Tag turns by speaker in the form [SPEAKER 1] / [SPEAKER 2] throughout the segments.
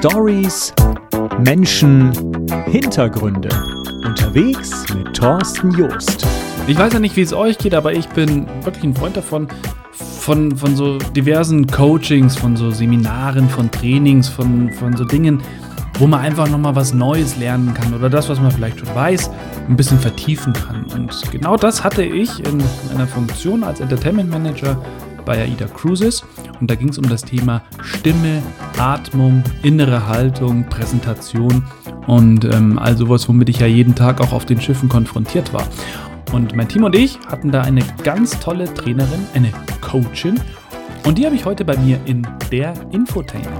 [SPEAKER 1] Stories, Menschen, Hintergründe. Unterwegs mit Thorsten Joost.
[SPEAKER 2] Ich weiß ja nicht, wie es euch geht, aber ich bin wirklich ein Freund davon, von, von so diversen Coachings, von so Seminaren, von Trainings, von, von so Dingen, wo man einfach nochmal was Neues lernen kann oder das, was man vielleicht schon weiß, ein bisschen vertiefen kann. Und genau das hatte ich in einer Funktion als Entertainment Manager bei AIDA Cruises und da ging es um das Thema Stimme, Atmung, innere Haltung, Präsentation und ähm, all sowas, womit ich ja jeden Tag auch auf den Schiffen konfrontiert war. Und mein Team und ich hatten da eine ganz tolle Trainerin, eine Coachin und die habe ich heute bei mir in der Infotainer.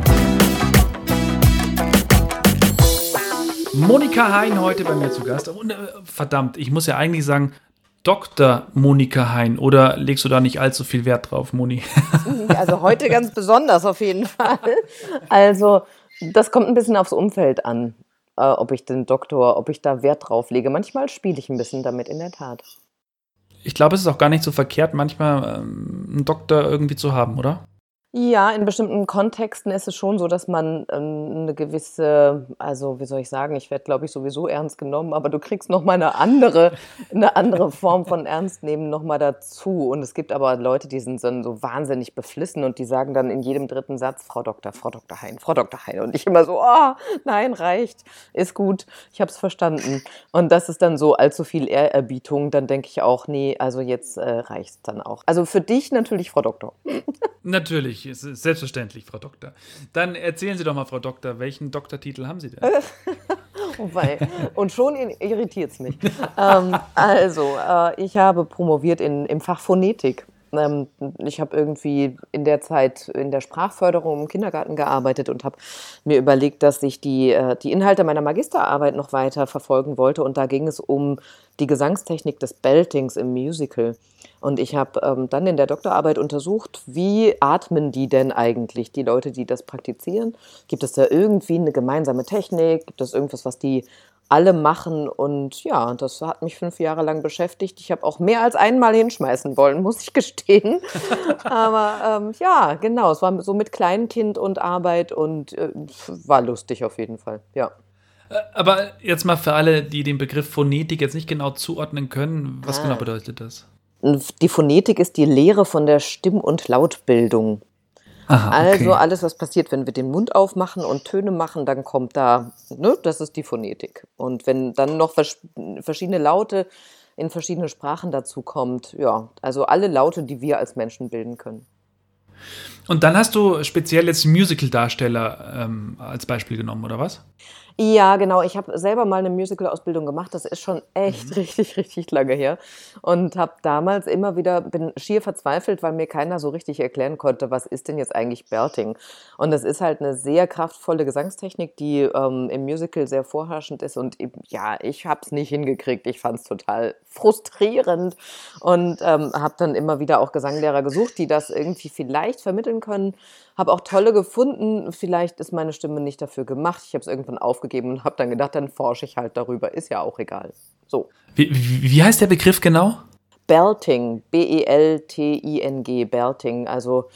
[SPEAKER 2] Monika Hein heute bei mir zu Gast. Und, äh, verdammt, ich muss ja eigentlich sagen, Dr. Monika Hein oder legst du da nicht allzu viel Wert drauf, Moni?
[SPEAKER 3] Also heute ganz besonders auf jeden Fall. Also das kommt ein bisschen aufs Umfeld an, äh, ob ich den Doktor, ob ich da Wert drauf lege. Manchmal spiele ich ein bisschen damit, in der Tat.
[SPEAKER 2] Ich glaube, es ist auch gar nicht so verkehrt, manchmal ähm, einen Doktor irgendwie zu haben, oder?
[SPEAKER 3] Ja, in bestimmten Kontexten ist es schon so, dass man ähm, eine gewisse, also wie soll ich sagen, ich werde, glaube ich, sowieso ernst genommen, aber du kriegst noch mal eine andere, eine andere Form von Ernst nehmen noch mal dazu. Und es gibt aber Leute, die sind so wahnsinnig beflissen und die sagen dann in jedem dritten Satz, Frau Doktor, Frau Dr. Hein, Frau Dr. Hein. Und ich immer so, oh, nein, reicht, ist gut, ich habe es verstanden. Und das ist dann so allzu viel Ehrerbietung, dann denke ich auch, nee, also jetzt äh, es dann auch. Also für dich natürlich, Frau Doktor.
[SPEAKER 2] Natürlich, es ist selbstverständlich, Frau Doktor. Dann erzählen Sie doch mal, Frau Doktor, welchen Doktortitel haben Sie denn?
[SPEAKER 3] und schon irritiert es mich. ähm, also, äh, ich habe promoviert in, im Fach Phonetik. Ähm, ich habe irgendwie in der Zeit in der Sprachförderung im Kindergarten gearbeitet und habe mir überlegt, dass ich die, äh, die Inhalte meiner Magisterarbeit noch weiter verfolgen wollte. Und da ging es um die Gesangstechnik des Beltings im Musical. Und ich habe ähm, dann in der Doktorarbeit untersucht, wie atmen die denn eigentlich, die Leute, die das praktizieren? Gibt es da irgendwie eine gemeinsame Technik? Gibt es irgendwas, was die alle machen. Und ja, das hat mich fünf Jahre lang beschäftigt. Ich habe auch mehr als einmal hinschmeißen wollen, muss ich gestehen. Aber ähm, ja, genau, es war so mit Kleinkind und Arbeit und äh, war lustig auf jeden Fall, ja.
[SPEAKER 2] Äh, aber jetzt mal für alle, die den Begriff Phonetik jetzt nicht genau zuordnen können, was ah. genau bedeutet das?
[SPEAKER 3] Die Phonetik ist die Lehre von der Stimm- und Lautbildung. Aha, okay. Also alles, was passiert, wenn wir den Mund aufmachen und Töne machen, dann kommt da, ne, das ist die Phonetik. Und wenn dann noch vers verschiedene Laute in verschiedene Sprachen dazu kommt, ja, also alle Laute, die wir als Menschen bilden können.
[SPEAKER 2] Und dann hast du speziell jetzt Musical-Darsteller ähm, als Beispiel genommen, oder was?
[SPEAKER 3] Ja, genau. Ich habe selber mal eine Musical-Ausbildung gemacht. Das ist schon echt mhm. richtig, richtig lange her. Und habe damals immer wieder, bin schier verzweifelt, weil mir keiner so richtig erklären konnte, was ist denn jetzt eigentlich Belting? Und das ist halt eine sehr kraftvolle Gesangstechnik, die ähm, im Musical sehr vorherrschend ist. Und ja, ich habe es nicht hingekriegt. Ich fand es total frustrierend und ähm, habe dann immer wieder auch Gesanglehrer gesucht, die das irgendwie vielleicht vermitteln können. Habe auch tolle gefunden. Vielleicht ist meine Stimme nicht dafür gemacht. Ich habe es irgendwann aufgegeben und habe dann gedacht, dann forsche ich halt darüber. Ist ja auch egal. So.
[SPEAKER 2] Wie, wie, wie heißt der Begriff genau?
[SPEAKER 3] Belting, B-E-L-T-I-N-G, Belting. Also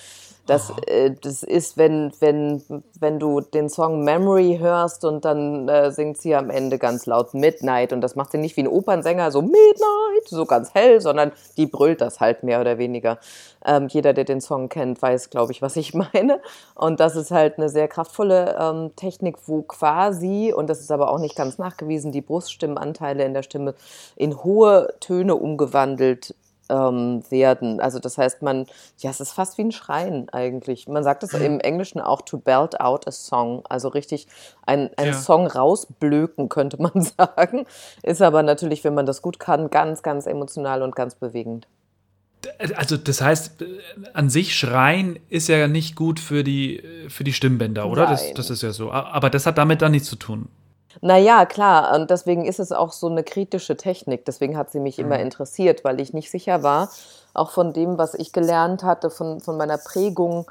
[SPEAKER 3] das, äh, das ist, wenn, wenn, wenn du den Song Memory hörst und dann äh, singt sie am Ende ganz laut Midnight und das macht sie nicht wie ein Opernsänger, so Midnight, so ganz hell, sondern die brüllt das halt mehr oder weniger. Ähm, jeder, der den Song kennt, weiß, glaube ich, was ich meine. Und das ist halt eine sehr kraftvolle ähm, Technik, wo quasi, und das ist aber auch nicht ganz nachgewiesen, die Bruststimmenanteile in der Stimme in hohe Töne umgewandelt ähm, werden. Also das heißt, man, ja, es ist fast wie ein Schreien eigentlich. Man sagt es mhm. im Englischen auch to belt out a song, also richtig ein, ein ja. Song rausblöken, könnte man sagen. Ist aber natürlich, wenn man das gut kann, ganz, ganz emotional und ganz bewegend.
[SPEAKER 2] Also das heißt, an sich schreien ist ja nicht gut für die, für die Stimmbänder, oder? Das, das ist ja so. Aber das hat damit dann nichts zu tun.
[SPEAKER 3] Naja, klar, und deswegen ist es auch so eine kritische Technik. Deswegen hat sie mich mhm. immer interessiert, weil ich nicht sicher war, auch von dem, was ich gelernt hatte, von, von meiner Prägung,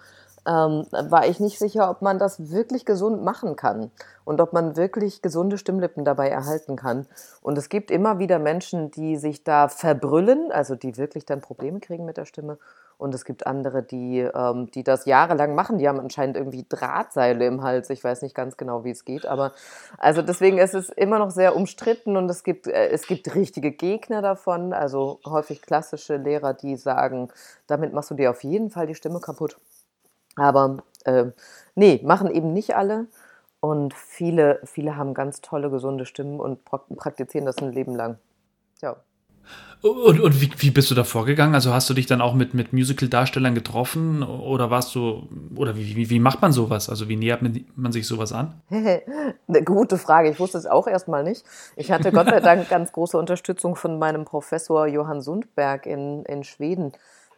[SPEAKER 3] ähm, war ich nicht sicher, ob man das wirklich gesund machen kann und ob man wirklich gesunde Stimmlippen dabei erhalten kann. Und es gibt immer wieder Menschen, die sich da verbrüllen, also die wirklich dann Probleme kriegen mit der Stimme. Und es gibt andere, die, ähm, die das jahrelang machen. Die haben anscheinend irgendwie Drahtseile im Hals. Ich weiß nicht ganz genau, wie es geht. Aber also deswegen ist es immer noch sehr umstritten und es gibt, äh, es gibt richtige Gegner davon. Also häufig klassische Lehrer, die sagen, damit machst du dir auf jeden Fall die Stimme kaputt. Aber äh, nee, machen eben nicht alle. Und viele, viele haben ganz tolle, gesunde Stimmen und praktizieren das ein Leben lang. Ja.
[SPEAKER 2] Und, und wie, wie, bist du da vorgegangen? Also hast du dich dann auch mit, mit Musical-Darstellern getroffen oder warst du, oder wie, wie, wie macht man sowas? Also wie nähert man sich sowas an?
[SPEAKER 3] Eine gute Frage. Ich wusste es auch erstmal nicht. Ich hatte Gott sei Dank ganz große Unterstützung von meinem Professor Johann Sundberg in, in Schweden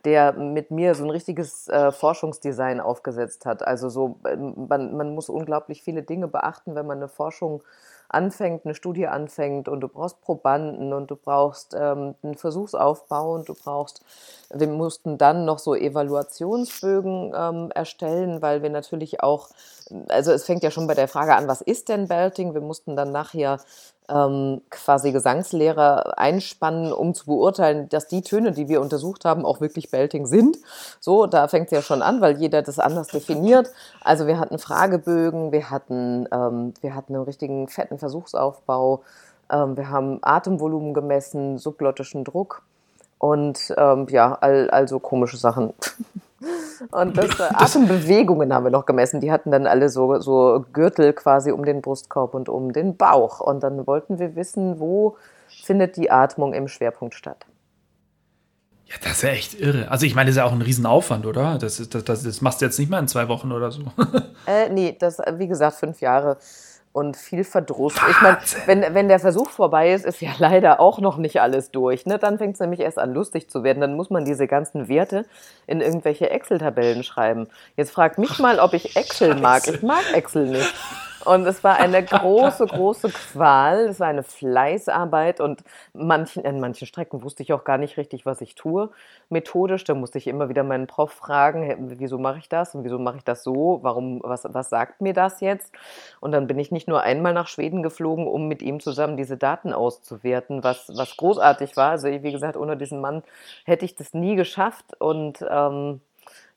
[SPEAKER 3] der mit mir so ein richtiges äh, Forschungsdesign aufgesetzt hat. Also so, ähm, man, man muss unglaublich viele Dinge beachten, wenn man eine Forschung anfängt, eine Studie anfängt und du brauchst Probanden und du brauchst ähm, einen Versuchsaufbau und du brauchst, wir mussten dann noch so Evaluationsbögen ähm, erstellen, weil wir natürlich auch, also es fängt ja schon bei der Frage an, was ist denn Belting? Wir mussten dann nachher ähm, quasi Gesangslehrer einspannen, um zu beurteilen, dass die Töne, die wir untersucht haben, auch wirklich Belting sind. So, da fängt es ja schon an, weil jeder das anders definiert. Also wir hatten Fragebögen, wir hatten, ähm, wir hatten einen richtigen fetten Versuchsaufbau, ähm, wir haben Atemvolumen gemessen, subglottischen Druck und ähm, ja, all, also komische Sachen. Und das, äh, Atembewegungen haben wir noch gemessen. Die hatten dann alle so, so Gürtel quasi um den Brustkorb und um den Bauch. Und dann wollten wir wissen, wo findet die Atmung im Schwerpunkt statt.
[SPEAKER 2] Ja, das ist ja echt irre. Also ich meine, das ist ja auch ein Riesenaufwand, oder? Das, ist, das, das, das machst du jetzt nicht mal in zwei Wochen oder so.
[SPEAKER 3] äh, nee, das, wie gesagt, fünf Jahre und viel Verdruss. Ich meine, wenn, wenn der Versuch vorbei ist, ist ja leider auch noch nicht alles durch. Ne? Dann fängt es nämlich erst an, lustig zu werden. Dann muss man diese ganzen Werte in irgendwelche Excel-Tabellen schreiben. Jetzt fragt mich mal, ob ich Excel mag. Ich mag Excel nicht. Und es war eine große, große Qual. Es war eine Fleißarbeit und manchen, in manchen Strecken wusste ich auch gar nicht richtig, was ich tue. Methodisch, da musste ich immer wieder meinen Prof fragen, wieso mache ich das und wieso mache ich das so? Warum, was, was sagt mir das jetzt? Und dann bin ich nicht nur einmal nach Schweden geflogen, um mit ihm zusammen diese Daten auszuwerten, was, was großartig war. Also wie gesagt, ohne diesen Mann hätte ich das nie geschafft und ähm,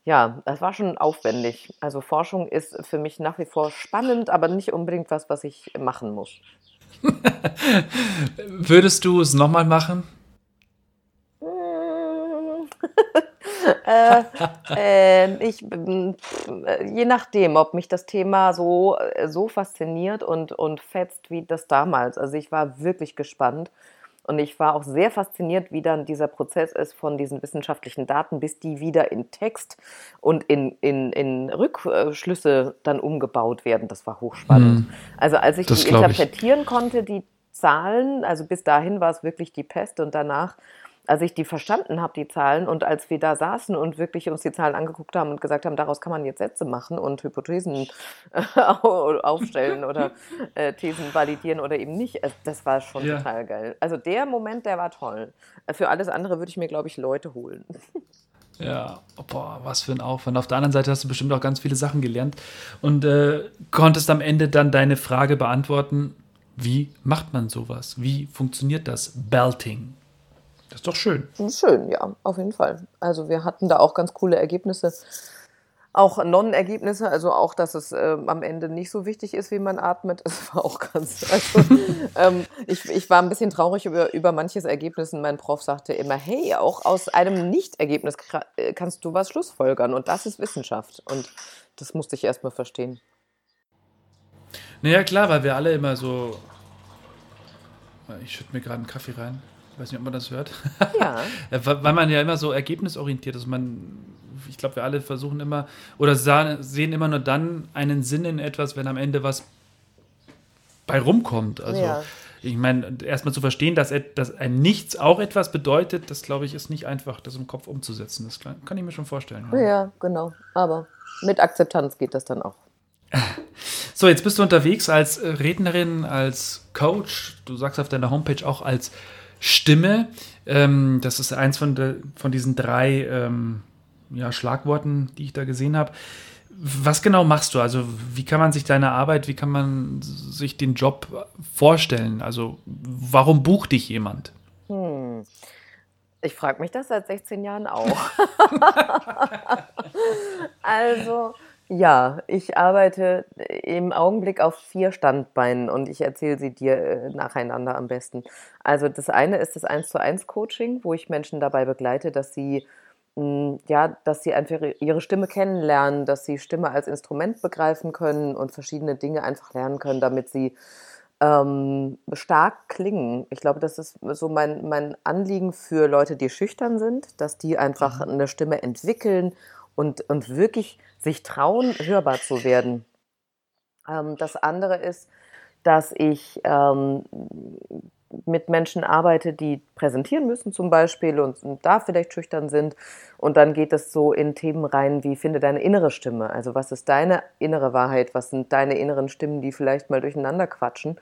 [SPEAKER 3] ja, das war schon aufwendig. Also Forschung ist für mich nach wie vor spannend, aber nicht unbedingt was, was ich machen muss.
[SPEAKER 2] Würdest du es nochmal machen?
[SPEAKER 3] äh, äh, ich, je nachdem, ob mich das Thema so, äh, so fasziniert und, und fetzt wie das damals. Also ich war wirklich gespannt und ich war auch sehr fasziniert, wie dann dieser Prozess ist von diesen wissenschaftlichen Daten, bis die wieder in Text und in, in, in Rückschlüsse dann umgebaut werden. Das war hochspannend. Mm, also als ich die interpretieren ich. konnte, die Zahlen, also bis dahin war es wirklich die Pest und danach als ich die verstanden habe, die Zahlen, und als wir da saßen und wirklich uns die Zahlen angeguckt haben und gesagt haben, daraus kann man jetzt Sätze machen und Hypothesen aufstellen oder äh, Thesen validieren oder eben nicht, das war schon ja. total geil. Also der Moment, der war toll. Für alles andere würde ich mir, glaube ich, Leute holen.
[SPEAKER 2] Ja, boah, was für ein Aufwand. Auf der anderen Seite hast du bestimmt auch ganz viele Sachen gelernt und äh, konntest am Ende dann deine Frage beantworten, wie macht man sowas? Wie funktioniert das Belting? Das ist doch schön.
[SPEAKER 3] Schön, ja, auf jeden Fall. Also wir hatten da auch ganz coole Ergebnisse. Auch Non-Ergebnisse, also auch, dass es äh, am Ende nicht so wichtig ist, wie man atmet, das war auch ganz. Also, ähm, ich, ich war ein bisschen traurig über, über manches Ergebnis. Und mein Prof sagte immer: Hey, auch aus einem Nicht-Ergebnis äh, kannst du was schlussfolgern. Und das ist Wissenschaft. Und das musste ich erstmal verstehen.
[SPEAKER 2] Naja, klar, weil wir alle immer so. Ich schütte mir gerade einen Kaffee rein. Ich weiß nicht, ob man das hört. Ja. Weil man ja immer so ergebnisorientiert ist. Man, ich glaube, wir alle versuchen immer oder sehen immer nur dann einen Sinn in etwas, wenn am Ende was bei rumkommt. Also ja. ich meine, erstmal zu verstehen, dass, dass ein Nichts auch etwas bedeutet, das glaube ich, ist nicht einfach, das im Kopf umzusetzen. Das kann, kann ich mir schon vorstellen.
[SPEAKER 3] Ja. ja, genau. Aber mit Akzeptanz geht das dann auch.
[SPEAKER 2] So, jetzt bist du unterwegs als Rednerin, als Coach. Du sagst auf deiner Homepage auch als Stimme. Ähm, das ist eins von, de, von diesen drei ähm, ja, Schlagworten, die ich da gesehen habe. was genau machst du? Also, wie kann man sich deine Arbeit, wie kann man sich den Job vorstellen? Also, warum bucht dich jemand? Hm.
[SPEAKER 3] Ich frage mich das seit 16 Jahren auch. also, ja, ich arbeite im Augenblick auf vier Standbeinen und ich erzähle sie dir äh, nacheinander am besten. Also das eine ist das 1 zu 1 Coaching, wo ich Menschen dabei begleite, dass sie hm, ja, dass sie einfach ihre Stimme kennenlernen, dass sie Stimme als Instrument begreifen können und verschiedene Dinge einfach lernen können, damit sie ähm, stark klingen. Ich glaube, das ist so mein, mein Anliegen für Leute, die schüchtern sind, dass die einfach mhm. eine Stimme entwickeln und, und wirklich sich trauen, hörbar zu werden. Ähm, das andere ist, dass ich ähm, mit Menschen arbeite, die präsentieren müssen zum Beispiel und, und, da vielleicht schüchtern sind. Und dann geht es so in Themen rein wie finde deine innere Stimme. Also was ist deine innere Wahrheit? Was sind deine inneren Stimmen, die vielleicht mal durcheinander quatschen?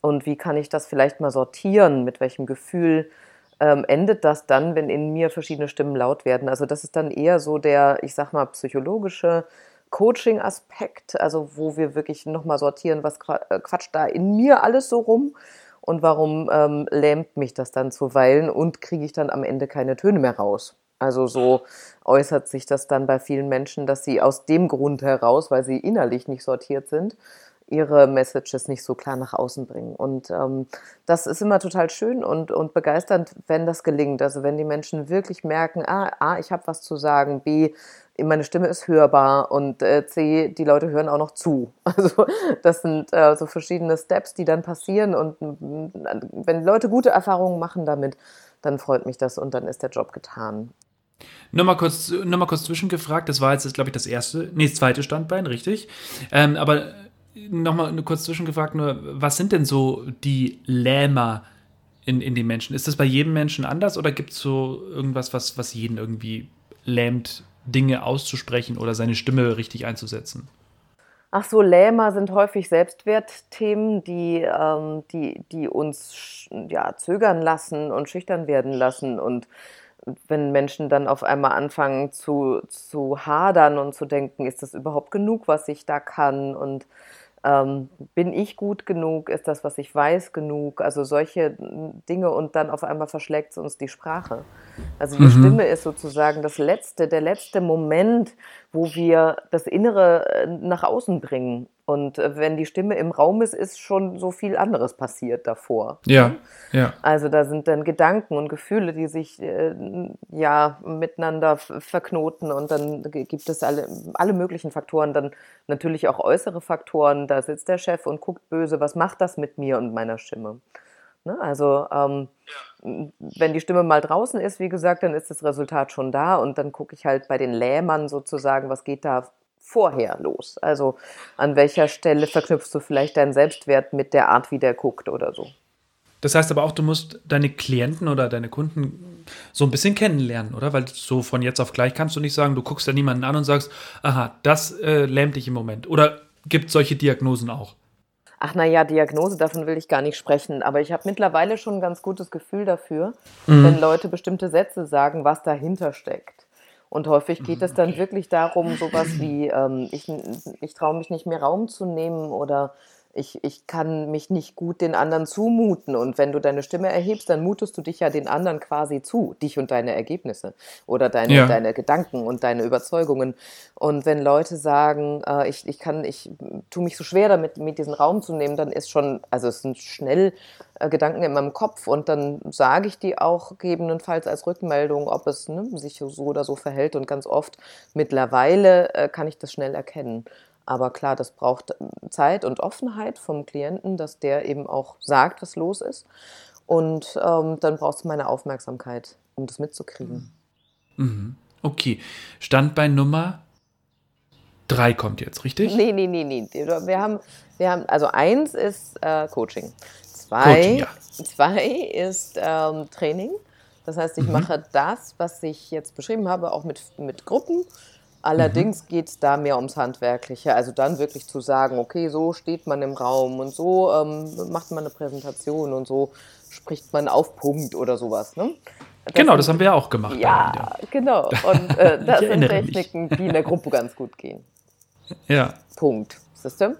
[SPEAKER 3] Und wie kann ich das vielleicht mal sortieren? Mit welchem Gefühl ähm, endet das dann, wenn in mir verschiedene Stimmen laut werden. Also das ist dann eher so der, ich sag mal, psychologische Coaching-Aspekt, also wo wir wirklich nochmal sortieren, was äh, quatscht da in mir alles so rum und warum ähm, lähmt mich das dann zuweilen und kriege ich dann am Ende keine Töne mehr raus. Also so äußert sich das dann bei vielen Menschen, dass sie aus dem Grund heraus, weil sie innerlich nicht sortiert sind, ihre Messages nicht so klar nach außen bringen. Und ähm, das ist immer total schön und, und begeisternd, wenn das gelingt. Also wenn die Menschen wirklich merken, ah, A, ich habe was zu sagen, B, meine Stimme ist hörbar und äh, C, die Leute hören auch noch zu. Also das sind äh, so verschiedene Steps, die dann passieren und wenn Leute gute Erfahrungen machen damit, dann freut mich das und dann ist der Job getan.
[SPEAKER 2] Nur mal kurz, nur mal kurz zwischengefragt, das war jetzt, glaube ich, das erste, nee, das zweite Standbein, richtig. Ähm, aber nochmal kurz zwischengefragt, nur, was sind denn so die Lähmer in, in den Menschen? Ist das bei jedem Menschen anders oder gibt es so irgendwas, was, was jeden irgendwie lähmt, Dinge auszusprechen oder seine Stimme richtig einzusetzen?
[SPEAKER 3] Ach so, Lähmer sind häufig Selbstwertthemen, die, ähm, die, die uns ja, zögern lassen und schüchtern werden lassen. Und wenn Menschen dann auf einmal anfangen zu, zu hadern und zu denken, ist das überhaupt genug, was ich da kann? Und ähm, bin ich gut genug? Ist das, was ich weiß, genug? Also solche Dinge und dann auf einmal verschlägt es uns die Sprache. Also die mhm. Stimme ist sozusagen das letzte, der letzte Moment, wo wir das Innere äh, nach außen bringen. Und äh, wenn die Stimme im Raum ist, ist schon so viel anderes passiert davor.
[SPEAKER 2] Ja, ja.
[SPEAKER 3] Also da sind dann Gedanken und Gefühle, die sich äh, ja miteinander verknoten und dann gibt es alle, alle möglichen Faktoren, dann natürlich auch äußere Faktoren. Da sitzt der Chef und guckt böse, was macht das mit mir und meiner Stimme? Ne? Also ähm, ja. wenn die Stimme mal draußen ist, wie gesagt, dann ist das Resultat schon da und dann gucke ich halt bei den Lähmern sozusagen, was geht da vorher los? Also an welcher Stelle verknüpfst du vielleicht deinen Selbstwert mit der Art, wie der guckt oder so?
[SPEAKER 2] Das heißt aber auch, du musst deine Klienten oder deine Kunden so ein bisschen kennenlernen, oder? Weil so von jetzt auf gleich kannst du nicht sagen, du guckst da niemanden an und sagst, aha, das äh, lähmt dich im Moment. Oder gibt es solche Diagnosen auch?
[SPEAKER 3] Ach naja, Diagnose, davon will ich gar nicht sprechen. Aber ich habe mittlerweile schon ein ganz gutes Gefühl dafür, mhm. wenn Leute bestimmte Sätze sagen, was dahinter steckt. Und häufig geht es dann wirklich darum, sowas wie, ähm, ich, ich traue mich nicht mehr Raum zu nehmen oder ich, ich kann mich nicht gut den anderen zumuten. Und wenn du deine Stimme erhebst, dann mutest du dich ja den anderen quasi zu, dich und deine Ergebnisse oder deine, ja. deine Gedanken und deine Überzeugungen. Und wenn Leute sagen, äh, ich, ich kann, ich tue mich so schwer damit, mit diesen Raum zu nehmen, dann ist schon, also es sind schnell äh, Gedanken in meinem Kopf und dann sage ich die auch gegebenenfalls als Rückmeldung, ob es ne, sich so oder so verhält. Und ganz oft mittlerweile äh, kann ich das schnell erkennen. Aber klar, das braucht ähm, Zeit und Offenheit vom Klienten, dass der eben auch sagt, was los ist. Und ähm, dann brauchst du meine Aufmerksamkeit, um das mitzukriegen.
[SPEAKER 2] Mhm. Okay. Standbein Nummer drei kommt jetzt, richtig?
[SPEAKER 3] Nee, nee, nee, nee. Wir haben, wir haben also eins ist äh, Coaching. Zwei, Coaching, ja. zwei ist ähm, Training. Das heißt, ich mhm. mache das, was ich jetzt beschrieben habe, auch mit, mit Gruppen Allerdings mhm. geht es da mehr ums Handwerkliche. Also dann wirklich zu sagen, okay, so steht man im Raum und so ähm, macht man eine Präsentation und so spricht man auf Punkt oder sowas. Ne?
[SPEAKER 2] Das genau, das haben wir ja auch gemacht.
[SPEAKER 3] Ja, genau. Und äh, das sind Techniken, mich. die in der Gruppe ganz gut gehen.
[SPEAKER 2] Ja.
[SPEAKER 3] Punkt. System.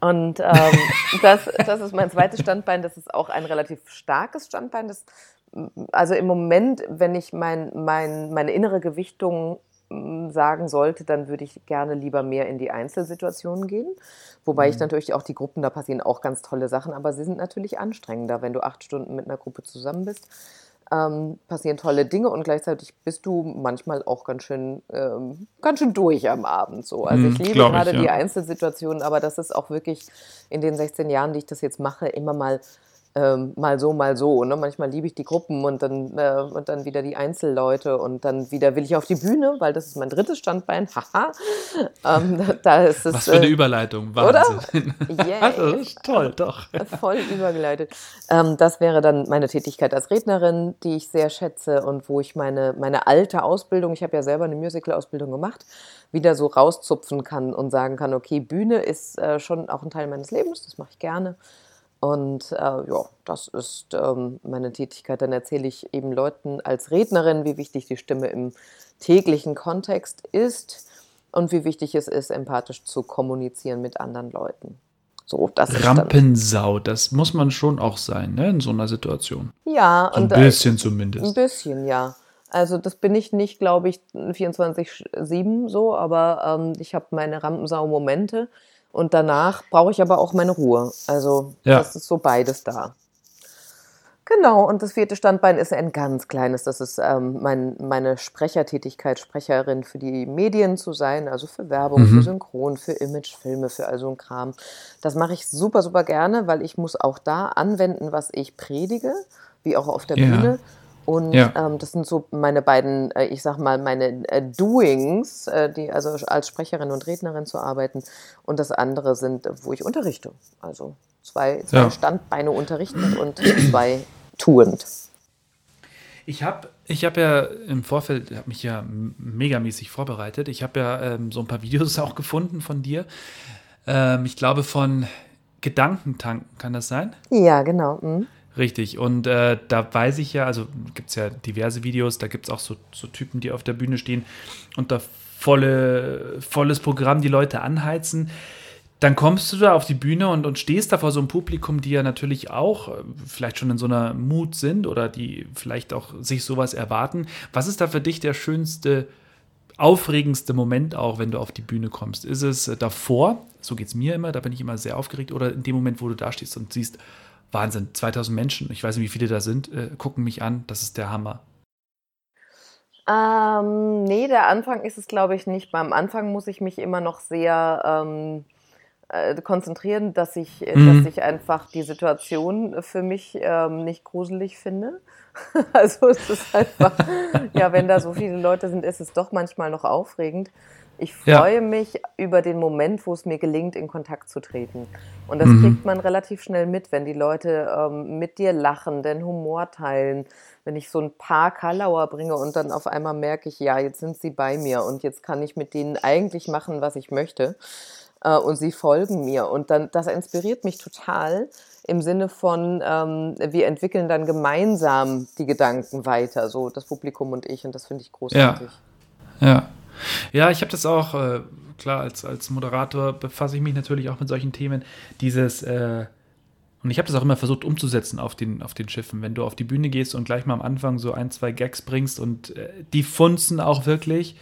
[SPEAKER 3] Und ähm, das, das ist mein zweites Standbein. Das ist auch ein relativ starkes Standbein. Das, also im Moment, wenn ich mein, mein, meine innere Gewichtung sagen sollte, dann würde ich gerne lieber mehr in die Einzelsituationen gehen. Wobei mhm. ich natürlich auch die Gruppen, da passieren auch ganz tolle Sachen, aber sie sind natürlich anstrengender, wenn du acht Stunden mit einer Gruppe zusammen bist ähm, passieren tolle Dinge und gleichzeitig bist du manchmal auch ganz schön, ähm, ganz schön durch am Abend. So. Also ich hm, liebe gerade ja. die Einzelsituationen, aber das ist auch wirklich in den 16 Jahren, die ich das jetzt mache, immer mal ähm, mal so, mal so. Ne? Manchmal liebe ich die Gruppen und dann, äh, und dann wieder die Einzelleute und dann wieder will ich auf die Bühne, weil das ist mein drittes Standbein. Haha. ähm,
[SPEAKER 2] da ist es, Was für eine äh, Überleitung. Wahnsinn. Oder? Yeah. toll, doch.
[SPEAKER 3] Voll übergeleitet. Ähm, das wäre dann meine Tätigkeit als Rednerin, die ich sehr schätze und wo ich meine, meine alte Ausbildung, ich habe ja selber eine Musical-Ausbildung gemacht, wieder so rauszupfen kann und sagen kann, okay, Bühne ist äh, schon auch ein Teil meines Lebens, das mache ich gerne. Und äh, ja, das ist ähm, meine Tätigkeit. Dann erzähle ich eben Leuten als Rednerin, wie wichtig die Stimme im täglichen Kontext ist und wie wichtig es ist, empathisch zu kommunizieren mit anderen Leuten.
[SPEAKER 2] So, das Rampensau, das muss man schon auch sein, ne, in so einer Situation.
[SPEAKER 3] Ja,
[SPEAKER 2] so ein äh, bisschen äh, zumindest.
[SPEAKER 3] Ein bisschen, ja. Also das bin ich nicht, glaube ich, 24-7 so, aber ähm, ich habe meine Rampensau-Momente. Und danach brauche ich aber auch meine Ruhe. Also ja. das ist so beides da. Genau, und das vierte Standbein ist ein ganz kleines. Das ist ähm, mein, meine Sprechertätigkeit, Sprecherin für die Medien zu sein, also für Werbung, mhm. für Synchron, für Imagefilme, für all so ein Kram. Das mache ich super, super gerne, weil ich muss auch da anwenden, was ich predige, wie auch auf der ja. Bühne. Und ja. ähm, das sind so meine beiden, äh, ich sag mal, meine äh, Doings, äh, die also als Sprecherin und Rednerin zu arbeiten. Und das andere sind, wo ich unterrichte. Also zwei, zwei ja. Standbeine unterrichten und zwei tuend.
[SPEAKER 2] Ich habe ich hab ja im Vorfeld, habe mich ja megamäßig vorbereitet. Ich habe ja ähm, so ein paar Videos auch gefunden von dir. Ähm, ich glaube von Gedankentanken, kann das sein?
[SPEAKER 3] Ja, genau. Mhm.
[SPEAKER 2] Richtig, und äh, da weiß ich ja, also gibt es ja diverse Videos, da gibt es auch so, so Typen, die auf der Bühne stehen und da volle, volles Programm die Leute anheizen. Dann kommst du da auf die Bühne und, und stehst da vor so einem Publikum, die ja natürlich auch äh, vielleicht schon in so einer Mut sind oder die vielleicht auch sich sowas erwarten. Was ist da für dich der schönste, aufregendste Moment auch, wenn du auf die Bühne kommst? Ist es äh, davor, so geht es mir immer, da bin ich immer sehr aufgeregt, oder in dem Moment, wo du da stehst und siehst, Wahnsinn, 2000 Menschen, ich weiß nicht, wie viele da sind, äh, gucken mich an, das ist der Hammer.
[SPEAKER 3] Ähm, nee, der Anfang ist es, glaube ich, nicht. Beim Anfang muss ich mich immer noch sehr ähm, äh, konzentrieren, dass ich, mhm. dass ich einfach die Situation für mich ähm, nicht gruselig finde. also es ist einfach, ja, wenn da so viele Leute sind, ist es doch manchmal noch aufregend. Ich freue ja. mich über den Moment, wo es mir gelingt, in Kontakt zu treten. Und das mhm. kriegt man relativ schnell mit, wenn die Leute ähm, mit dir lachen, den Humor teilen. Wenn ich so ein paar Kalauer bringe und dann auf einmal merke ich, ja, jetzt sind sie bei mir und jetzt kann ich mit denen eigentlich machen, was ich möchte. Äh, und sie folgen mir. Und dann, das inspiriert mich total im Sinne von, ähm, wir entwickeln dann gemeinsam die Gedanken weiter, so das Publikum und ich. Und das finde ich großartig.
[SPEAKER 2] Ja. ja. Ja, ich habe das auch, äh, klar, als, als Moderator befasse ich mich natürlich auch mit solchen Themen. Dieses, äh, und ich habe das auch immer versucht umzusetzen auf den, auf den Schiffen. Wenn du auf die Bühne gehst und gleich mal am Anfang so ein, zwei Gags bringst und äh, die funzen auch wirklich.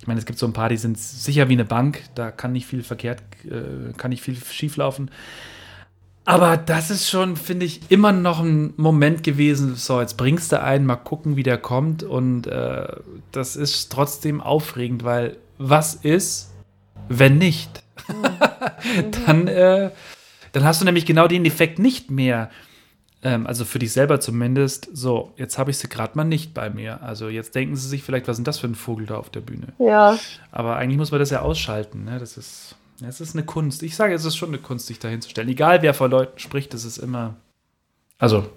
[SPEAKER 2] Ich meine, es gibt so ein paar, die sind sicher wie eine Bank, da kann nicht viel verkehrt, äh, kann nicht viel schieflaufen. Aber das ist schon, finde ich, immer noch ein Moment gewesen. So, jetzt bringst du einen, mal gucken, wie der kommt. Und äh, das ist trotzdem aufregend, weil was ist, wenn nicht? Mhm. dann, äh, dann hast du nämlich genau den Effekt nicht mehr. Ähm, also für dich selber zumindest. So, jetzt habe ich sie gerade mal nicht bei mir. Also jetzt denken sie sich vielleicht, was ist denn das für ein Vogel da auf der Bühne?
[SPEAKER 3] Ja.
[SPEAKER 2] Aber eigentlich muss man das ja ausschalten. Ne? Das ist. Es ist eine Kunst. Ich sage, es ist schon eine Kunst, sich da hinzustellen. Egal, wer vor Leuten spricht, es ist immer. Also,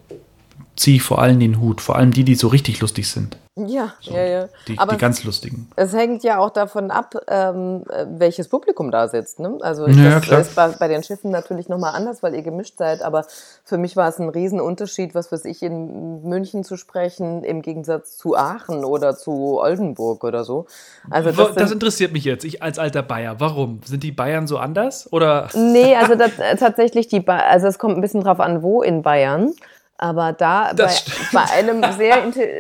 [SPEAKER 2] ziehe ich vor allem den Hut. Vor allem die, die so richtig lustig sind.
[SPEAKER 3] Ja, so, ja, ja.
[SPEAKER 2] Die, Aber die ganz lustigen.
[SPEAKER 3] Es hängt ja auch davon ab, ähm, welches Publikum da sitzt. Ne? Also ja, das klar. ist bei, bei, den Schiffen natürlich nochmal anders, weil ihr gemischt seid. Aber für mich war es ein Riesenunterschied, was weiß ich, in München zu sprechen, im Gegensatz zu Aachen oder zu Oldenburg oder so.
[SPEAKER 2] Also das, das interessiert mich jetzt, ich als alter Bayer. Warum? Sind die Bayern so anders? Oder?
[SPEAKER 3] Nee, also das, tatsächlich, die ba also es kommt ein bisschen drauf an, wo in Bayern. Aber da bei, bei, einem sehr,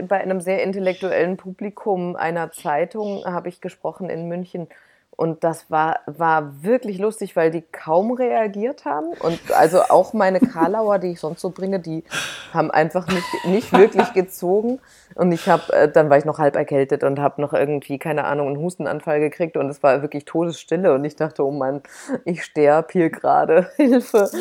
[SPEAKER 3] bei einem sehr intellektuellen Publikum einer Zeitung habe ich gesprochen in München. Und das war, war wirklich lustig, weil die kaum reagiert haben. Und also auch meine Karlauer, die ich sonst so bringe, die haben einfach nicht, nicht wirklich gezogen. Und ich habe, äh, dann war ich noch halb erkältet und habe noch irgendwie, keine Ahnung, einen Hustenanfall gekriegt. Und es war wirklich Todesstille. Und ich dachte, oh Mann, ich sterbe hier gerade. Hilfe.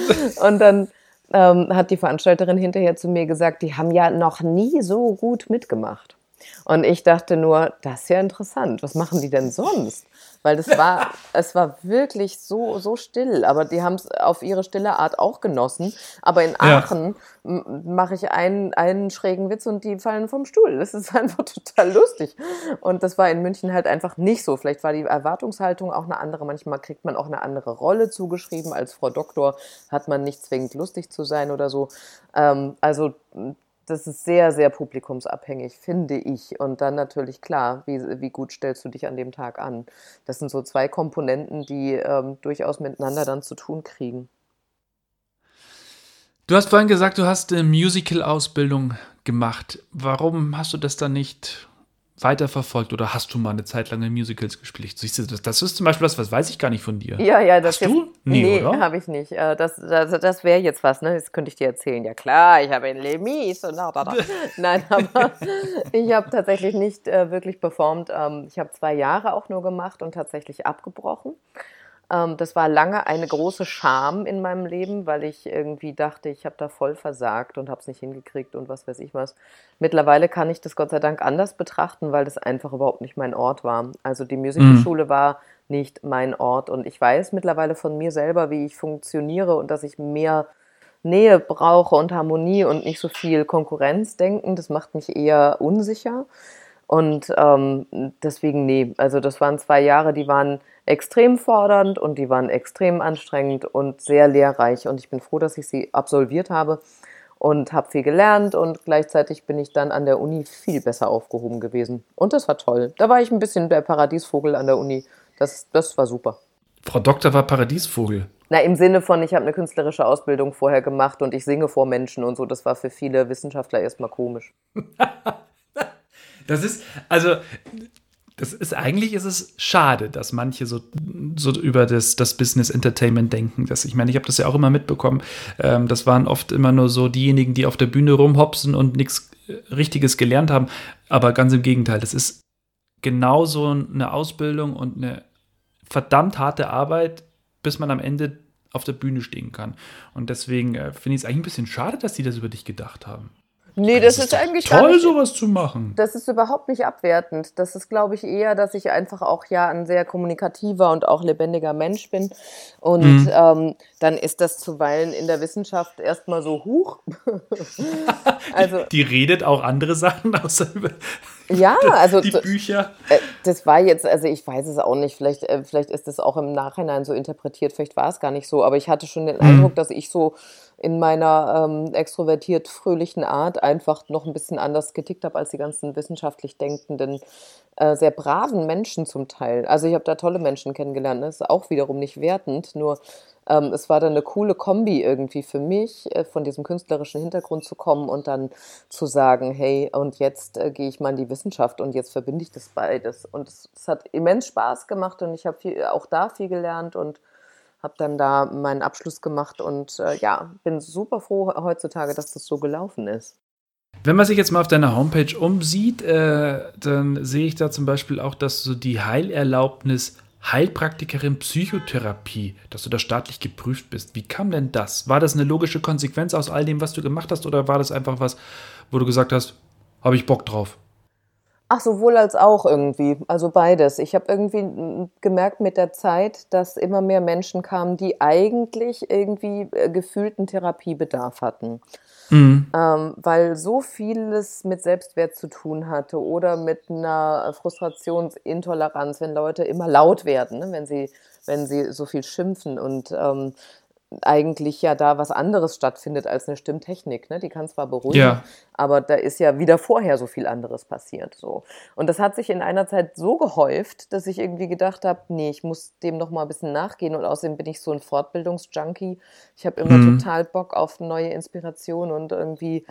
[SPEAKER 3] Und dann ähm, hat die Veranstalterin hinterher zu mir gesagt, die haben ja noch nie so gut mitgemacht. Und ich dachte nur, das ist ja interessant. Was machen die denn sonst? Weil das war, es war wirklich so, so still. Aber die haben es auf ihre stille Art auch genossen. Aber in Aachen ja. mache ich einen, einen schrägen Witz und die fallen vom Stuhl. Das ist einfach total lustig. Und das war in München halt einfach nicht so. Vielleicht war die Erwartungshaltung auch eine andere. Manchmal kriegt man auch eine andere Rolle zugeschrieben. Als Frau Doktor hat man nicht zwingend lustig zu sein oder so. Ähm, also das ist sehr, sehr publikumsabhängig, finde ich. Und dann natürlich klar, wie, wie gut stellst du dich an dem Tag an. Das sind so zwei Komponenten, die ähm, durchaus miteinander dann zu tun kriegen.
[SPEAKER 2] Du hast vorhin gesagt, du hast eine Musical-Ausbildung gemacht. Warum hast du das dann nicht weiterverfolgt oder hast du mal eine Zeit lang in Musicals gespielt? Siehst du, das, das ist zum Beispiel was, was weiß ich gar nicht von dir.
[SPEAKER 3] Ja, ja, das
[SPEAKER 2] hast du?
[SPEAKER 3] Nee, nee habe ich nicht. Äh, das, das, das wäre jetzt was, ne? Das könnte ich dir erzählen. Ja klar, ich habe in Lemis und da, da, da. Nein, aber ich habe tatsächlich nicht äh, wirklich performt. Ähm, ich habe zwei Jahre auch nur gemacht und tatsächlich abgebrochen. Ähm, das war lange eine große Scham in meinem Leben, weil ich irgendwie dachte, ich habe da voll versagt und habe es nicht hingekriegt und was weiß ich was. Mittlerweile kann ich das Gott sei Dank anders betrachten, weil das einfach überhaupt nicht mein Ort war. Also die Musicalschule mhm. war nicht mein Ort und ich weiß mittlerweile von mir selber, wie ich funktioniere und dass ich mehr Nähe brauche und Harmonie und nicht so viel Konkurrenzdenken. Das macht mich eher unsicher. Und ähm, deswegen, nee, also das waren zwei Jahre, die waren extrem fordernd und die waren extrem anstrengend und sehr lehrreich. Und ich bin froh, dass ich sie absolviert habe und habe viel gelernt und gleichzeitig bin ich dann an der Uni viel besser aufgehoben gewesen. Und das war toll. Da war ich ein bisschen der Paradiesvogel an der Uni. Das, das war super.
[SPEAKER 2] Frau Doktor war Paradiesvogel.
[SPEAKER 3] Na, im Sinne von, ich habe eine künstlerische Ausbildung vorher gemacht und ich singe vor Menschen und so. Das war für viele Wissenschaftler erstmal komisch.
[SPEAKER 2] das ist, also, das ist eigentlich ist es schade, dass manche so, so über das, das Business Entertainment denken. Das, ich meine, ich habe das ja auch immer mitbekommen. Ähm, das waren oft immer nur so diejenigen, die auf der Bühne rumhopsen und nichts äh, Richtiges gelernt haben. Aber ganz im Gegenteil, das ist genauso eine Ausbildung und eine verdammt harte Arbeit, bis man am Ende auf der Bühne stehen kann. Und deswegen äh, finde ich es eigentlich ein bisschen schade, dass die das über dich gedacht haben.
[SPEAKER 3] Nee, das, das ist, ist eigentlich
[SPEAKER 2] toll, nicht, sowas zu machen.
[SPEAKER 3] Das ist überhaupt nicht abwertend. Das ist, glaube ich, eher, dass ich einfach auch ja ein sehr kommunikativer und auch lebendiger Mensch bin. Und mhm. ähm, dann ist das zuweilen in der Wissenschaft erstmal so hoch.
[SPEAKER 2] also, die, die, redet auch andere Sachen außer über
[SPEAKER 3] ja, also
[SPEAKER 2] die Bücher.
[SPEAKER 3] Äh, das war jetzt, also ich weiß es auch nicht. Vielleicht, äh, vielleicht ist es auch im Nachhinein so interpretiert. Vielleicht war es gar nicht so. Aber ich hatte schon den mhm. Eindruck, dass ich so in meiner ähm, extrovertiert fröhlichen Art einfach noch ein bisschen anders getickt habe als die ganzen wissenschaftlich denkenden, äh, sehr braven Menschen zum Teil. Also ich habe da tolle Menschen kennengelernt. Das ist auch wiederum nicht wertend, nur ähm, es war dann eine coole Kombi irgendwie für mich, äh, von diesem künstlerischen Hintergrund zu kommen und dann zu sagen, hey, und jetzt äh, gehe ich mal in die Wissenschaft und jetzt verbinde ich das beides. Und es, es hat immens Spaß gemacht und ich habe auch da viel gelernt und habe dann da meinen Abschluss gemacht und äh, ja, bin super froh heutzutage, dass das so gelaufen ist.
[SPEAKER 2] Wenn man sich jetzt mal auf deiner Homepage umsieht, äh, dann sehe ich da zum Beispiel auch, dass du die Heilerlaubnis Heilpraktikerin Psychotherapie, dass du da staatlich geprüft bist. Wie kam denn das? War das eine logische Konsequenz aus all dem, was du gemacht hast, oder war das einfach was, wo du gesagt hast, habe ich Bock drauf?
[SPEAKER 3] Ach, sowohl als auch irgendwie. Also beides. Ich habe irgendwie gemerkt mit der Zeit, dass immer mehr Menschen kamen, die eigentlich irgendwie äh, gefühlten Therapiebedarf hatten. Mhm. Ähm, weil so vieles mit Selbstwert zu tun hatte oder mit einer Frustrationsintoleranz, wenn Leute immer laut werden, ne? wenn, sie, wenn sie so viel schimpfen und ähm, eigentlich ja da was anderes stattfindet als eine Stimmtechnik. Ne? Die kann zwar beruhigen, ja. aber da ist ja wieder vorher so viel anderes passiert. So. Und das hat sich in einer Zeit so gehäuft, dass ich irgendwie gedacht habe, nee, ich muss dem noch mal ein bisschen nachgehen. Und außerdem bin ich so ein Fortbildungsjunkie. Ich habe immer mhm. total Bock auf neue Inspiration und irgendwie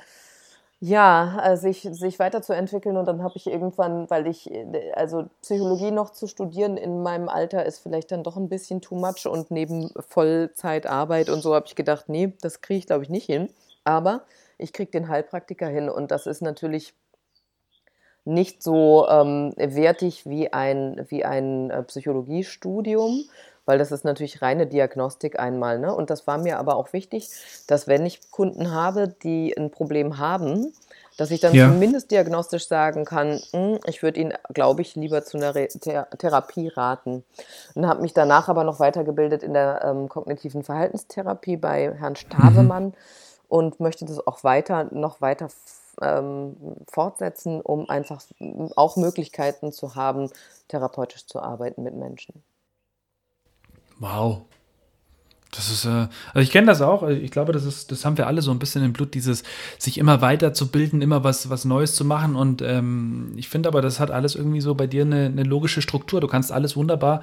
[SPEAKER 3] ja, also sich, sich weiterzuentwickeln und dann habe ich irgendwann, weil ich, also Psychologie noch zu studieren in meinem Alter ist vielleicht dann doch ein bisschen too much und neben Vollzeitarbeit und so habe ich gedacht, nee, das kriege ich glaube ich nicht hin. Aber ich kriege den Heilpraktiker hin und das ist natürlich nicht so ähm, wertig wie ein, wie ein äh, Psychologiestudium, weil das ist natürlich reine Diagnostik einmal. Ne? Und das war mir aber auch wichtig, dass wenn ich Kunden habe, die ein Problem haben, dass ich dann ja. zumindest diagnostisch sagen kann, hm, ich würde ihn, glaube ich, lieber zu einer Re Thera Therapie raten. Und habe mich danach aber noch weitergebildet in der ähm, kognitiven Verhaltenstherapie bei Herrn Stavemann mhm. und möchte das auch weiter, noch weiter ähm, fortsetzen, um einfach auch Möglichkeiten zu haben, therapeutisch zu arbeiten mit Menschen.
[SPEAKER 2] Wow. Das ist, äh, also ich kenne das auch. Ich glaube, das ist, das haben wir alle so ein bisschen im Blut, dieses sich immer weiterzubilden, immer was, was Neues zu machen. Und ähm, ich finde aber, das hat alles irgendwie so bei dir eine, eine logische Struktur. Du kannst alles wunderbar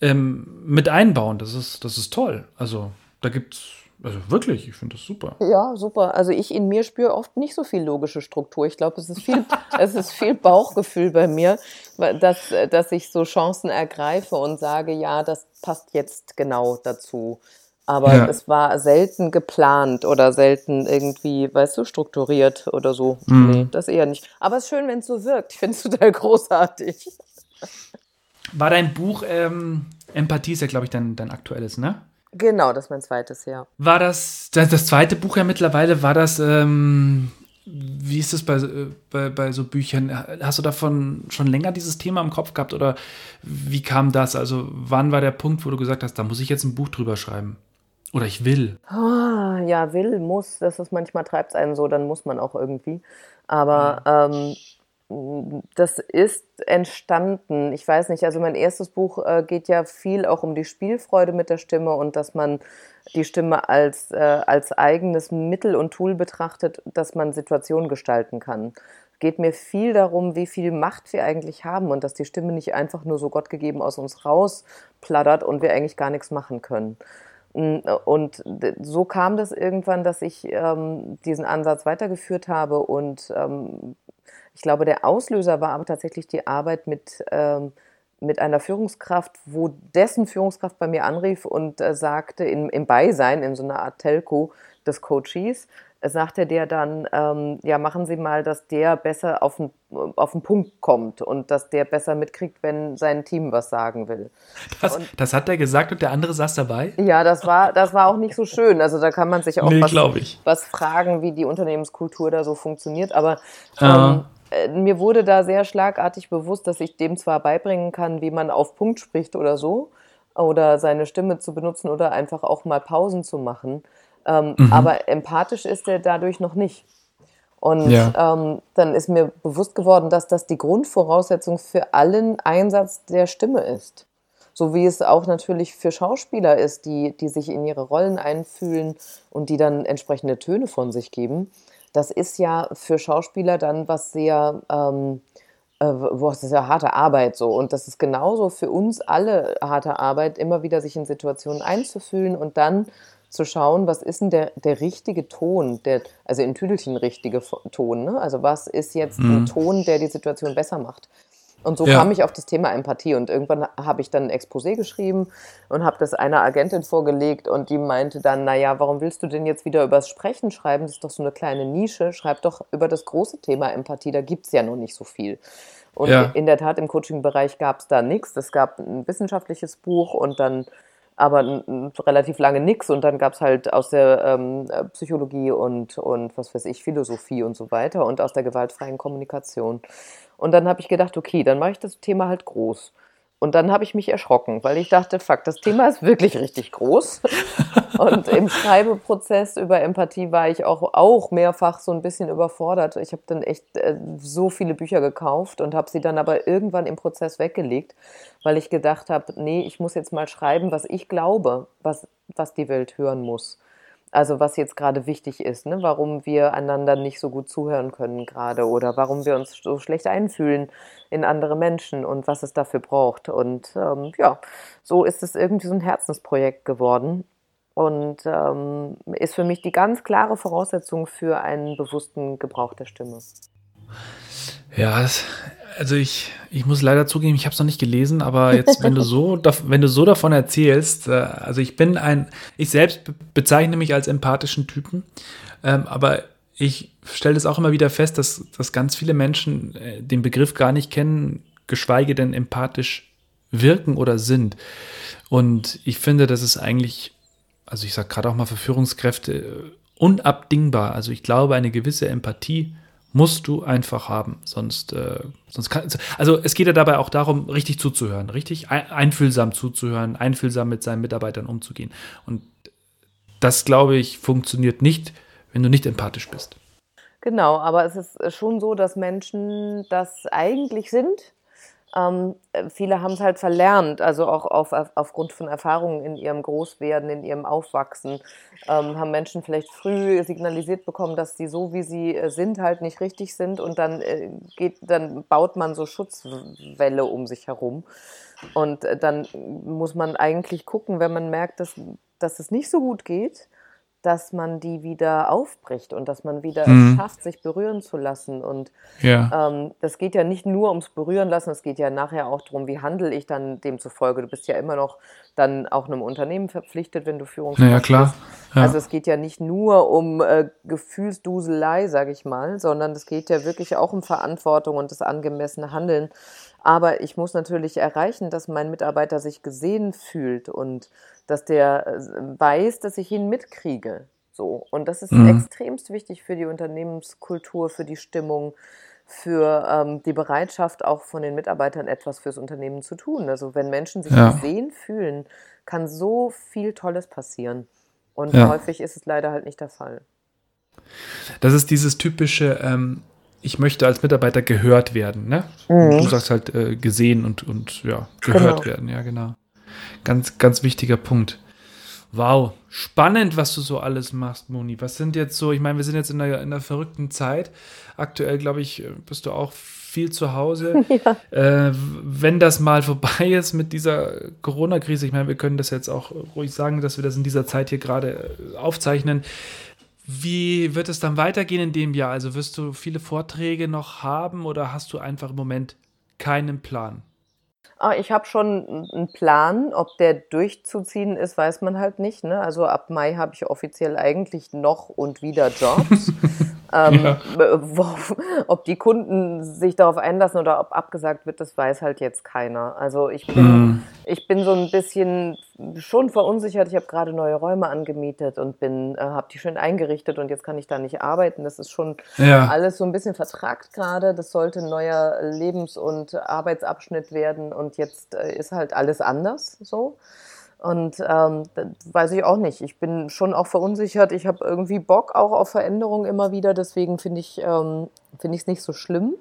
[SPEAKER 2] ähm, mit einbauen. Das ist, das ist toll. Also da gibt es also wirklich, ich finde das super.
[SPEAKER 3] Ja, super. Also ich in mir spüre oft nicht so viel logische Struktur. Ich glaube, es ist viel, es ist viel Bauchgefühl bei mir, dass, dass ich so Chancen ergreife und sage, ja, das passt jetzt genau dazu. Aber ja. es war selten geplant oder selten irgendwie, weißt du, strukturiert oder so. Mhm. Nee, das eher nicht. Aber es ist schön, wenn es so wirkt. Ich finde es total großartig.
[SPEAKER 2] War dein Buch ähm, Empathie ist ja, glaube ich, dein, dein aktuelles, ne?
[SPEAKER 3] Genau, das ist mein zweites, ja.
[SPEAKER 2] War das, das, das zweite Buch ja mittlerweile, war das, ähm, wie ist das bei, bei, bei so Büchern? Hast du davon schon länger dieses Thema im Kopf gehabt oder wie kam das? Also wann war der Punkt, wo du gesagt hast, da muss ich jetzt ein Buch drüber schreiben? Oder ich will?
[SPEAKER 3] Oh, ja, will, muss. Das ist manchmal treibt es einen so, dann muss man auch irgendwie. Aber ähm, das ist entstanden. Ich weiß nicht, also mein erstes Buch äh, geht ja viel auch um die Spielfreude mit der Stimme und dass man die Stimme als, äh, als eigenes Mittel und Tool betrachtet, dass man Situationen gestalten kann. Geht mir viel darum, wie viel Macht wir eigentlich haben und dass die Stimme nicht einfach nur so gottgegeben aus uns rausplattert und wir eigentlich gar nichts machen können. Und so kam das irgendwann, dass ich ähm, diesen Ansatz weitergeführt habe und ähm, ich glaube, der Auslöser war aber tatsächlich die Arbeit mit, ähm, mit einer Führungskraft, wo dessen Führungskraft bei mir anrief und äh, sagte, in, im Beisein, in so einer Art Telco des Coaches, äh, sagte der dann, ähm, ja, machen Sie mal, dass der besser auf den, auf den Punkt kommt und dass der besser mitkriegt, wenn sein Team was sagen will.
[SPEAKER 2] Das, und, das hat er gesagt und der andere saß dabei?
[SPEAKER 3] Ja, das war, das war auch nicht so schön. Also da kann man sich auch nee, was, was, fragen, wie die Unternehmenskultur da so funktioniert. Aber ähm, äh, mir wurde da sehr schlagartig bewusst, dass ich dem zwar beibringen kann, wie man auf Punkt spricht oder so, oder seine Stimme zu benutzen oder einfach auch mal Pausen zu machen. Ähm, mhm. Aber empathisch ist er dadurch noch nicht. Und ja. ähm, dann ist mir bewusst geworden, dass das die Grundvoraussetzung für allen Einsatz der Stimme ist. So wie es auch natürlich für Schauspieler ist, die, die sich in ihre Rollen einfühlen und die dann entsprechende Töne von sich geben das ist ja für Schauspieler dann was sehr, ähm, äh, das ist ja harte Arbeit so. Und das ist genauso für uns alle harte Arbeit, immer wieder sich in Situationen einzufühlen und dann zu schauen, was ist denn der, der richtige Ton, der, also in Tüdelchen richtige Ton, ne? Also was ist jetzt mhm. ein Ton, der die Situation besser macht? Und so ja. kam ich auf das Thema Empathie und irgendwann habe ich dann ein Exposé geschrieben und habe das einer Agentin vorgelegt und die meinte dann, naja, warum willst du denn jetzt wieder übers Sprechen schreiben? Das ist doch so eine kleine Nische. Schreib doch über das große Thema Empathie, da gibt es ja noch nicht so viel. Und ja. in der Tat, im Coaching-Bereich gab es da nichts. Es gab ein wissenschaftliches Buch und dann aber relativ lange nichts. Und dann gab es halt aus der ähm, Psychologie und, und was weiß ich, Philosophie und so weiter und aus der gewaltfreien Kommunikation. Und dann habe ich gedacht, okay, dann mache ich das Thema halt groß. Und dann habe ich mich erschrocken, weil ich dachte, fuck, das Thema ist wirklich richtig groß. und im Schreibeprozess über Empathie war ich auch, auch mehrfach so ein bisschen überfordert. Ich habe dann echt äh, so viele Bücher gekauft und habe sie dann aber irgendwann im Prozess weggelegt, weil ich gedacht habe, nee, ich muss jetzt mal schreiben, was ich glaube, was, was die Welt hören muss. Also was jetzt gerade wichtig ist, ne? warum wir einander nicht so gut zuhören können gerade oder warum wir uns so schlecht einfühlen in andere Menschen und was es dafür braucht. Und ähm, ja, so ist es irgendwie so ein Herzensprojekt geworden und ähm, ist für mich die ganz klare Voraussetzung für einen bewussten Gebrauch der Stimme.
[SPEAKER 2] Ja, also ich, ich muss leider zugeben, ich habe es noch nicht gelesen, aber jetzt, wenn du so, wenn du so davon erzählst, äh, also ich bin ein, ich selbst bezeichne mich als empathischen Typen, ähm, aber ich stelle es auch immer wieder fest, dass, dass ganz viele Menschen äh, den Begriff gar nicht kennen, geschweige denn empathisch wirken oder sind. Und ich finde, das ist eigentlich, also ich sage gerade auch mal für Führungskräfte, äh, unabdingbar. Also ich glaube, eine gewisse Empathie musst du einfach haben. Sonst, äh, sonst kann, also es geht ja dabei auch darum, richtig zuzuhören, richtig einfühlsam zuzuhören, einfühlsam mit seinen Mitarbeitern umzugehen. Und das, glaube ich, funktioniert nicht, wenn du nicht empathisch bist.
[SPEAKER 3] Genau, aber es ist schon so, dass Menschen das eigentlich sind, ähm, äh, viele haben es halt verlernt, also auch auf, auf, aufgrund von Erfahrungen in ihrem Großwerden, in ihrem Aufwachsen, ähm, haben Menschen vielleicht früh signalisiert bekommen, dass sie so, wie sie äh, sind, halt nicht richtig sind und dann äh, geht, dann baut man so Schutzwelle um sich herum. Und äh, dann muss man eigentlich gucken, wenn man merkt, dass, dass es nicht so gut geht, dass man die wieder aufbricht und dass man wieder mhm. es schafft, sich berühren zu lassen. Und ja. ähm, das geht ja nicht nur ums Berühren lassen, es geht ja nachher auch darum, wie handle ich dann demzufolge. Du bist ja immer noch dann auch einem Unternehmen verpflichtet, wenn du Führungskraft
[SPEAKER 2] naja, klar.
[SPEAKER 3] bist. Ja. Also es geht ja nicht nur um äh, Gefühlsduselei, sage ich mal, sondern es geht ja wirklich auch um Verantwortung und das angemessene Handeln. Aber ich muss natürlich erreichen, dass mein Mitarbeiter sich gesehen fühlt und dass der äh, weiß, dass ich ihn mitkriege. So. Und das ist mhm. extremst wichtig für die Unternehmenskultur, für die Stimmung, für ähm, die Bereitschaft auch von den Mitarbeitern etwas fürs Unternehmen zu tun. Also wenn Menschen sich ja. gesehen fühlen, kann so viel Tolles passieren. Und ja. häufig ist es leider halt nicht der Fall.
[SPEAKER 2] Das ist dieses typische, ähm, ich möchte als Mitarbeiter gehört werden, ne? Mhm. Du sagst halt äh, gesehen und, und ja, gehört genau. werden, ja, genau. Ganz, ganz wichtiger Punkt. Wow, spannend, was du so alles machst, Moni. Was sind jetzt so, ich meine, wir sind jetzt in einer, in einer verrückten Zeit. Aktuell, glaube ich, bist du auch viel zu Hause. Ja. Äh, wenn das mal vorbei ist mit dieser Corona-Krise, ich meine, wir können das jetzt auch ruhig sagen, dass wir das in dieser Zeit hier gerade äh, aufzeichnen. Wie wird es dann weitergehen in dem Jahr? Also wirst du viele Vorträge noch haben oder hast du einfach im Moment keinen Plan?
[SPEAKER 3] Ah, ich habe schon einen Plan, ob der durchzuziehen ist, weiß man halt nicht. Ne? Also ab Mai habe ich offiziell eigentlich noch und wieder Jobs. Ähm, ja. wo, ob die Kunden sich darauf einlassen oder ob abgesagt wird, das weiß halt jetzt keiner. Also ich bin, mhm. ich bin so ein bisschen schon verunsichert. Ich habe gerade neue Räume angemietet und bin, äh, habe die schön eingerichtet und jetzt kann ich da nicht arbeiten. Das ist schon ja. alles so ein bisschen vertragt gerade. Das sollte ein neuer Lebens- und Arbeitsabschnitt werden und jetzt äh, ist halt alles anders so. Und ähm, weiß ich auch nicht. Ich bin schon auch verunsichert. Ich habe irgendwie Bock auch auf Veränderung immer wieder. Deswegen finde ich ähm, finde ich es nicht so schlimm.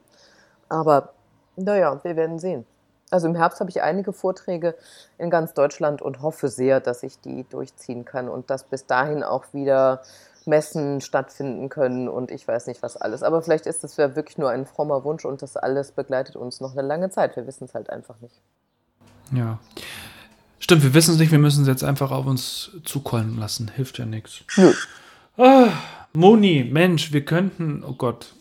[SPEAKER 3] Aber naja, wir werden sehen. Also im Herbst habe ich einige Vorträge in ganz Deutschland und hoffe sehr, dass ich die durchziehen kann und dass bis dahin auch wieder Messen stattfinden können und ich weiß nicht was alles. Aber vielleicht ist das ja wirklich nur ein frommer Wunsch und das alles begleitet uns noch eine lange Zeit. Wir wissen es halt einfach nicht.
[SPEAKER 2] Ja. Stimmt, wir wissen es nicht, wir müssen es jetzt einfach auf uns zukommen lassen. Hilft ja nichts. Nö. Ah, Moni, Mensch, wir könnten, oh Gott,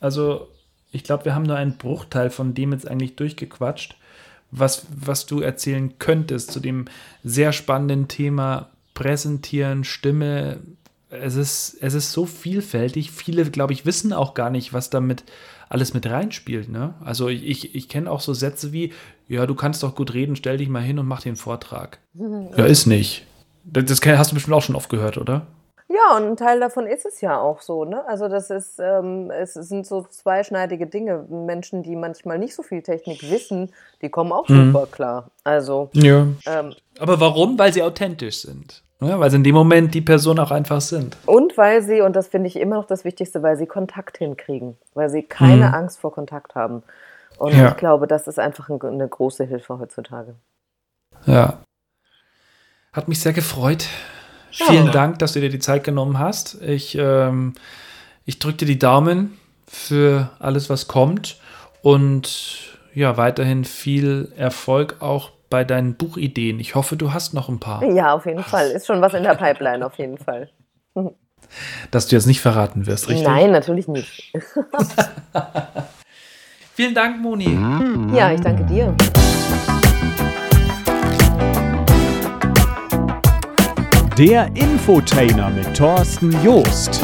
[SPEAKER 2] also ich glaube, wir haben nur einen Bruchteil von dem jetzt eigentlich durchgequatscht, was, was du erzählen könntest zu dem sehr spannenden Thema Präsentieren, Stimme. Es ist, es ist so vielfältig. Viele, glaube ich, wissen auch gar nicht, was damit alles mit reinspielt. Ne? Also ich, ich, ich kenne auch so Sätze wie, ja, du kannst doch gut reden, stell dich mal hin und mach den Vortrag. ja, ist nicht. Das hast du bestimmt auch schon oft gehört, oder?
[SPEAKER 3] Ja, und ein Teil davon ist es ja auch so, ne? Also das ist, ähm, es sind so zweischneidige Dinge. Menschen, die manchmal nicht so viel Technik wissen, die kommen auch mhm. super klar. Also.
[SPEAKER 2] Ja. Ähm, Aber warum? Weil sie authentisch sind. Ja, weil sie in dem Moment die Person auch einfach sind.
[SPEAKER 3] Und weil sie, und das finde ich immer noch das Wichtigste, weil sie Kontakt hinkriegen, weil sie keine mhm. Angst vor Kontakt haben. Und ja. ich glaube, das ist einfach eine große Hilfe heutzutage.
[SPEAKER 2] Ja. Hat mich sehr gefreut. Ja. Vielen Dank, dass du dir die Zeit genommen hast. Ich, ähm, ich drücke dir die Daumen für alles, was kommt. Und ja, weiterhin viel Erfolg auch bei deinen Buchideen. Ich hoffe, du hast noch ein paar.
[SPEAKER 3] Ja, auf jeden Fall. Ist schon was in der Pipeline, auf jeden Fall.
[SPEAKER 2] Dass du jetzt nicht verraten wirst, richtig?
[SPEAKER 3] Nein, natürlich nicht.
[SPEAKER 2] Vielen Dank, Moni.
[SPEAKER 3] Ja, ich danke dir.
[SPEAKER 1] Der Infotainer mit Thorsten Joost.